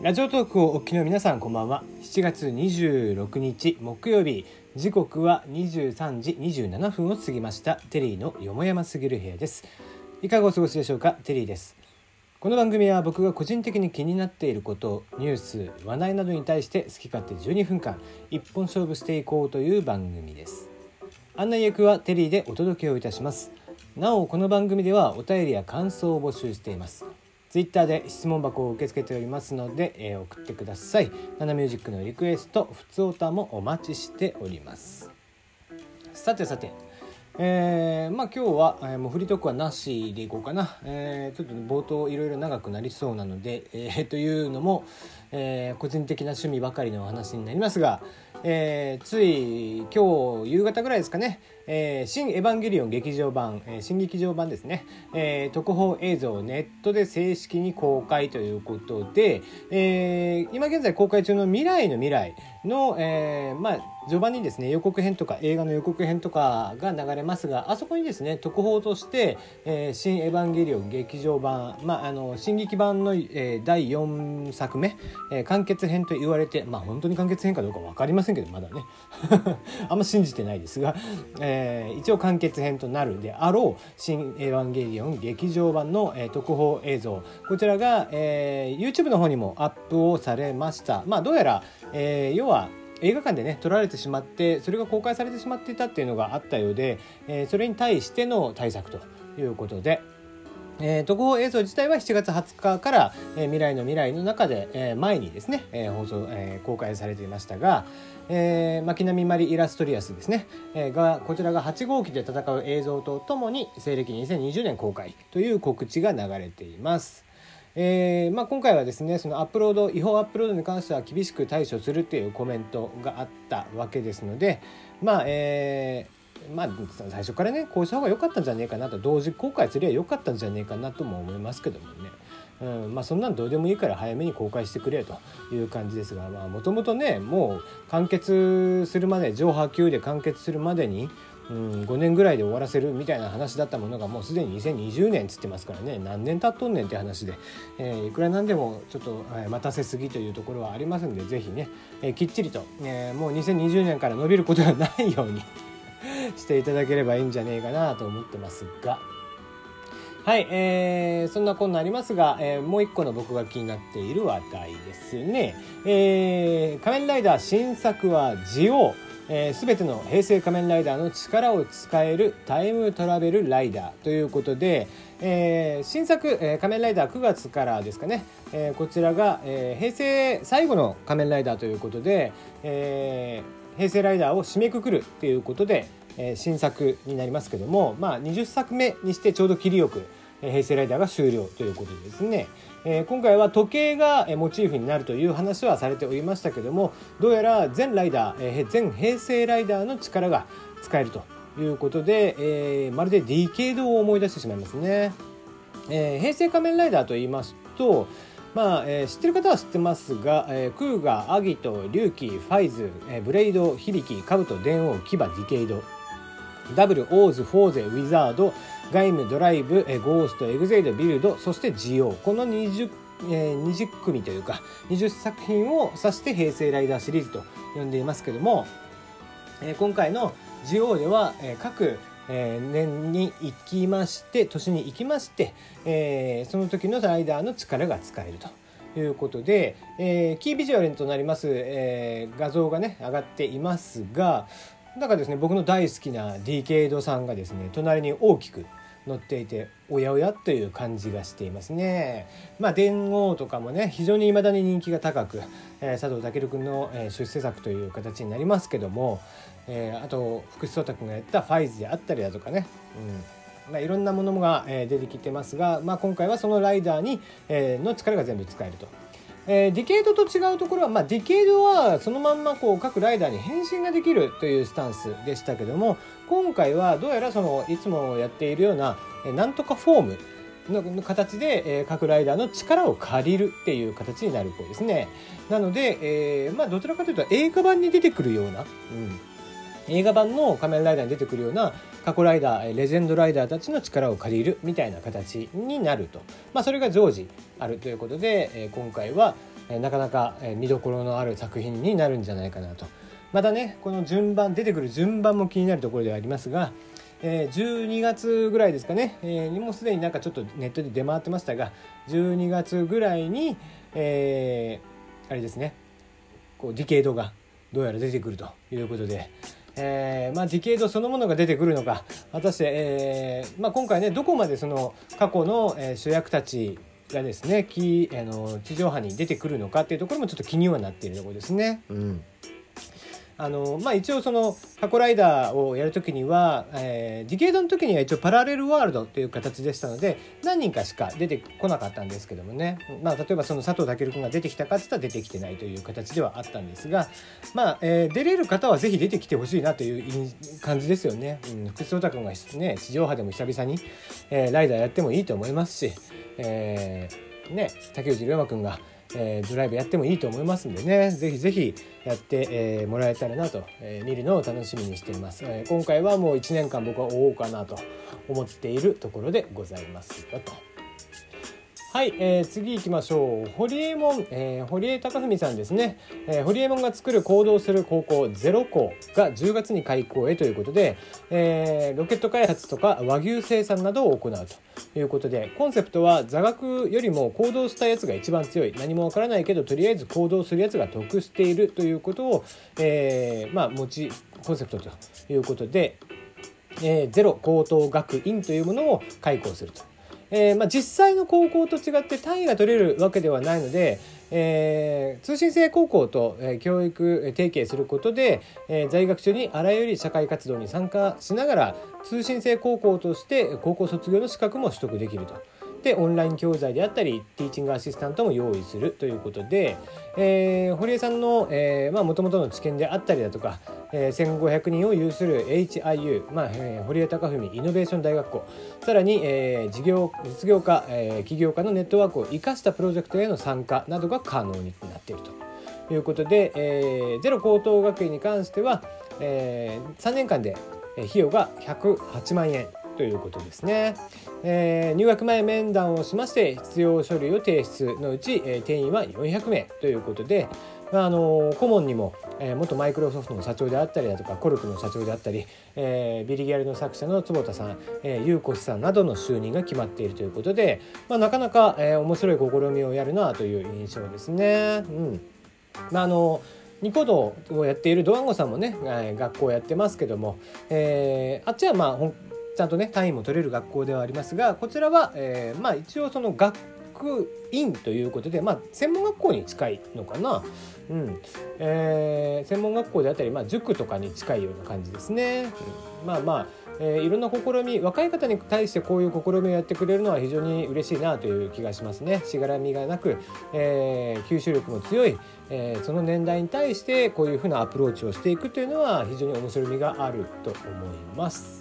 ラジオトークをお聞きの皆さんこんばんは。7月26日木曜日。時刻は23時27分を過ぎました。テリーのよもやますぎる部屋です。いかがお過ごしでしょうか？テリーです。この番組は僕が個人的に気になっていることニュース話題などに対して好き勝手12分間一本勝負していこうという番組です。案内役はテリーでお届けをいたします。なおこの番組ではお便りや感想を募集しています。ツイッターで質問箱を受け付けておりますので、えー、送ってください。ナナミュージックのリクエスト、ふつおたもお待ちしております。さてさて、えー、まあ今日は、えー、もうフリートークはなしでいこうかな、えー、ちょっと冒頭いろいろ長くなりそうなので、えー、というのも、えー、個人的な趣味ばかりの話になりますが、えー、つい今日夕方ぐらいですかね「えー、新エヴァンゲリオン劇場版」えー、新劇場版ですね、えー、特報映像をネットで正式に公開ということで、えー、今現在公開中の「未来の未来の」えー、まあ序盤にですね予告編とか映画の予告編とかが流れますがあそこにですね特報として「えー、新エヴァンゲリオン劇場版」まあ、あの新劇版の、えー、第4作目、えー、完結編と言われてまあ本当に完結編かどうか分かりませんけどまだね あんま信じてないですが、えー、一応完結編となるであろう「新エヴァンゲリオン劇場版の」えー、特報映像こちらが、えー、YouTube の方にもアップをされましたまあどうやら、えー、要は映画館でね撮られてしまってそれが公開されてしまっていたっていうのがあったようで、えー、それに対しての対策ということで。えー、特報映像自体は7月20日から、えー、未来の未来の中で、えー、前にですね、えー、放送、えー、公開されていましたが、えー、巻波マリ・イラストリアスですね、えー、がこちらが8号機で戦う映像とともに西暦2020年公開という告知が流れています。えーまあ、今回はですねそのアップロード違法アップロードに関しては厳しく対処するというコメントがあったわけですのでまあえーまあ最初からねこうした方が良かったんじゃねえかなと同時公開すりゃ良かったんじゃねえかなとも思いますけどもね。うんまあ、そんなんどうでもいいから早めに公開してくれという感じですがもともとねもう完結するまで上波級で完結するまでに、うん、5年ぐらいで終わらせるみたいな話だったものがもうすでに2020年っつってますからね何年経っとんねんって話で、えー、いくらなんでもちょっと、えー、待たせすぎというところはありますんで是非ね、えー、きっちりと、えー、もう2020年から伸びることがないように していただければいいんじゃねえかなと思ってますが。はい、えー、そんなこんなありますが、えー、もう一個の僕が気になっている話題ですね。えー、仮面ライダー新作はジオえー、全ての平成仮面ライダーの力を使えるタイムトラベルライダーということで、えー、新作、えー、仮面ライダー9月からですかね、えー、こちらが、えー、平成最後の仮面ライダーということで、えー、平成ライダーを締めくくるということで、えー、新作になりますけども、まあ、20作目にしてちょうど切りよく、え、平成ライダーが終了ということでですね、えー、今回は時計がモチーフになるという話はされておりましたけどもどうやら全ライダー、えー、全平成ライダーの力が使えるということで、えー、まるでディケイドを思い出してしまいますね。えー、平成仮面ライダーと言いますとまあ、えー、知ってる方は知ってますが、えー、クーガアギトリュウキファイズ、えー、ブレイド響鬼カブト電王キバディケイド。ダブルオーズフォーゼウィザードガイムドライブえゴーストエグゼイドビルドそしてジオこの 20, えー、20組というか20作品を指して平成ライダーシリーズと呼んでいますけども、えー、今回のジオでは、えー、各えー、年に行きまして年に行きまして、えー、その時のライダーの力が使えると。いうことで、えー、キービジュアルとなります、えー、画像がね上がっていますがなんかですね僕の大好きなディケイドさんがですね隣に大きく乗っていておやおやという感じがしていますね。まあ電王とかもね非常に未だに人気が高く、えー、佐藤健君の、えー、出世作という形になりますけども、えー、あと福士蒼太君がやったフォーゼであったりだとかね、うんまあ、いろんなものが、えー、出てきてますが、まあ、今回はそのライダーに、えー、の力が全部使えると。えー、ディケイドと違うところは、まあ、ディケイドはそのまんまこう各ライダーに変身ができるというスタンスでしたけども今回はどうやらそのいつもやっているような、え、なんとかフォームの形で、え、各ライダーの力を借りるっていう形になるっぽいですね。なので、えー、まあどちらかというと映画版に出てくるような、うん、映画版の仮面ライダーに出てくるような過去ライダーレジェンドライダーたちの力を借りるみたいな形になると、まあ、それが常時あるということで、今回は、なかなか、見どころのある作品になるんじゃないかなとまたねこの順番出てくる順番も気になるところではありますが、え、12月ぐらいですかね、えー、にもすでになんかちょっとネットで出回ってましたが12月ぐらいに、えー、あれですねこうディケードがどうやら出てくるということで。えーまあ、ディケードそのものが出てくるのか果たして、えーまあ、今回ねどこまでその過去の、えー、主役たちがですねきあの地上波に出てくるのかっていうところもちょっと気にはなっているところですね。うんあのまあ、一応その過去ライダーをやるときには、えー、ディケードの時には一応パラレルワールドという形でしたので何人かしか出てこなかったんですけどもね、まあ、例えばその佐藤健君が出てきたかっていったら出てきてないという形ではあったんですが、まあえー、出れる方はぜひ出てきてほしいなという感じですよね。うん、福士太君が、ね、地上波でも久々に、えー、ライダーやってもいいと思いますし、えーね、竹内涼真君がえー、ドライブやってもいいと思いますんでね。是非是非やって、えー、もらえたらなと、えー、見るのを楽しみにしています、え、今回はもう1年間僕は追おうかなと思っているところでございますよと。はい、えー、次行きましょう。ホリエモン、えー、堀江貴文さんですね。えー、ホリエモンが作る行動する高校ゼロ校が10月に開校へということで、えー、ロケット開発とか和牛生産などを行うということで、コンセプトは座学よりも行動したやつが一番強い。何もわからないけど、とりあえず行動するやつが得しているということを、えー、まあ、持ち、コンセプトということで、えー、ゼロ高等学院というものを開校すると。えー、まあ、実際の高校と違って単位が取れるわけではないので、えー、通信制高校と、えー、教育提携することで、えー、在学中にあらゆる社会活動に参加しながら通信制高校として高校卒業の資格も取得できると。でオンライン教材であったりティーチングアシスタントも用意するということで、えー、堀江さんのもともとの知見であったりだとか、えー、1500人を有する HIU、まあえー、堀江貴文イノベーション大学校さらに、えー、事業実業家、えー、起業家のネットワークを生かしたプロジェクトへの参加などが可能になっているということで、えー、ゼロ高等学院に関しては、えー、3年間で費用が108万円ということですね、えー、入学前面談をしまして必要書類を提出のうち、えー、定員は400名ということで、まあ、あの顧問にも、えー、元マイクロソフトの社長であったりだとかコルクの社長であったり、えー、ビリギャルの作者の坪田さん、えー、ゆうこしさんなどの就任が決まっているということで、まあ、なかなか、えー、面白い試みをやるなという印象ですね。うんまあ、あのニコ動をやっているドワンゴさんもね、えー、学校をやってますけども、えー、あっちはまあちゃんとね単位も取れる学校ではありますがこちらは、えー、まあ一応その学院ということで、まあ、専門学校に近いのかな、うん。えー、専門学校であったり、まあ、塾とかに近いような感じですね。うん、まあまあえー、いろんな試み若い方に対してこういう試みをやってくれるのは非常に嬉しいなという気がしますね。しがらみがなく、えー、吸収力も強い、えー、その年代に対してこういうふうなアプローチをしていくというのは非常に面白みがあると思います。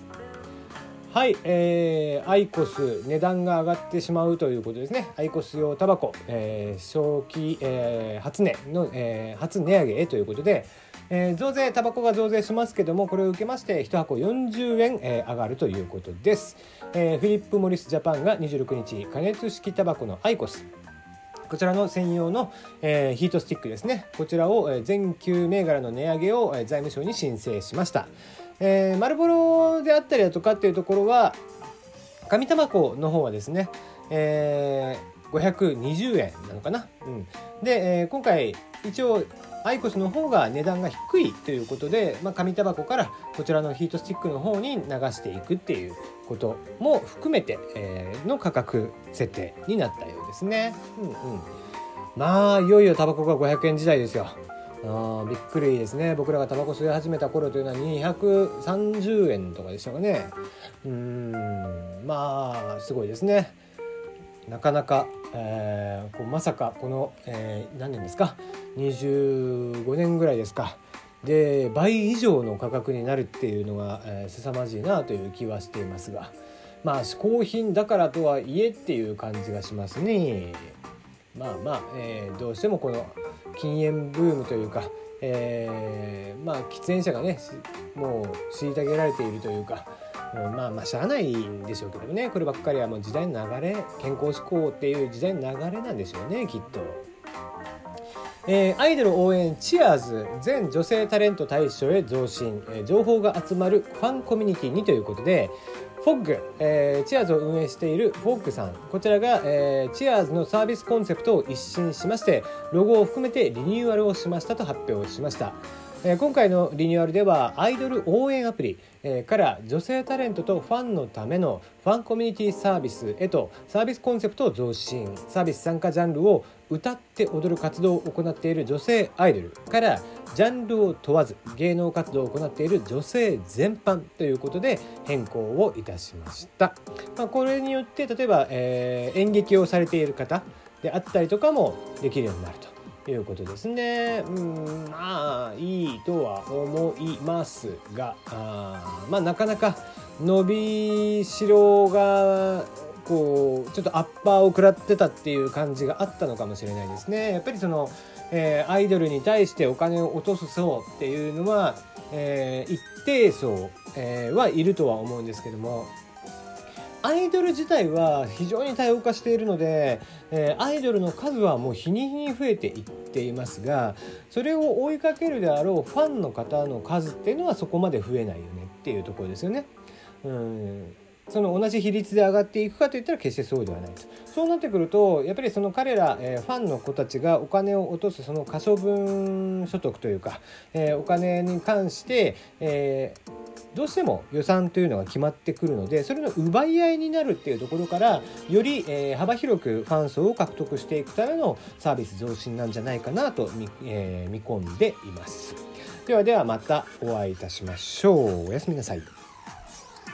はい、えー、アイコス値段が上がってしまうということですね。アイコス用タバコ、えー、正気、えー、初値の、えー、初値上げへということで、えー、増税タバコが増税しますけどもこれを受けまして1箱40円、えー、上がるということです。えー、フィリップ・モリス・ジャパンが26日加熱式タバコのアイコスこちらの専用の、えー、ヒートスティックですねこちらを、えー、全9銘柄の値上げを、えー、財務省に申請しました。えー、丸ボロであったりだとかっていうところは紙タバコの方はですね、えー、520円なのかな、うん、で、えー、今回一応アイコスの方が値段が低いということで、まあ、紙タバコからこちらのヒートスティックの方に流していくっていうことも含めて、えー、の価格設定になったようですね。うんうん、まあいよいよタバコが500円時代ですよ。あびっくりですね。僕らがタバコ吸い始めた頃というのは230円とかでしたかね。うんまあすごいですね。なかなか、えー、こうまさかこの、えー、何年ですか？25年ぐらいですか。で倍以上の価格になるっていうのが、えー、凄まじいなという気はしていますが。まあ嗜好品だからとはいえっていう感じがしますね。まあまあ、えー、どうしてもこの禁煙ブームというか、えー、まあ喫煙者がねもう虐げられているというか、うん、まあまあしゃあないんでしょうけどねこればっかりはもう時代の流れ健康志向っていう時代の流れなんでしょうねきっと。えー、アイドル応援チアーズ全女性タレント大賞へ増進、えー、情報が集まるファンコミュニティにということでフォッグ、えー、チアーズを運営しているフォッグさん。こちらが、えー、チアーズのサービスコンセプトを一新しましてロゴを含めてリニューアルをしましたと発表しました。え今回のリニューアルではアイドル応援アプリ、えから女性タレントとファンのためのファンコミュニティサービス。へとサービスコンセプトを増進サービス参加ジャンルを歌って踊る活動を行っている女性アイドル。からジャンルを問わず芸能活動を行っている女性全般ということで変更をいたしました、まあ、これによって例えば、えー、演劇をされている方であったりとかもできるようになると。いうことですね。うんまあいいとは思いますがあまあなかなか伸びしろがこうちょっとアッパーを食らってたっていう感じがあったのかもしれないですね。やっぱりその、えー、アイドルに対してお金を落とす層っていうのは、えー、一定層、えー、はいるとは思うんですけどもアイドル自体は非常に多様化しているので、えー、アイドルの数はもう日に日に増えていっていますがそれを追いかけるであろうファンの方の数っていうのはそこまで増えないよねっていうところですよね。うんその同じ比率で上がっていくかといったら決してそうではないとそうなってくるとやっぱりその彼ら、えー、ファンの子たちがお金を落とすその可処分所得というか、えー、お金に関して、えーどうしても予算というのが決まってくるのでそれの奪い合いになるっていうところからより、え、幅広くファン層を獲得していくためのサービス増進なんじゃないかなと見,、え、見込んでいます。ではではまたお会いいたしましょう。おやすみなさい。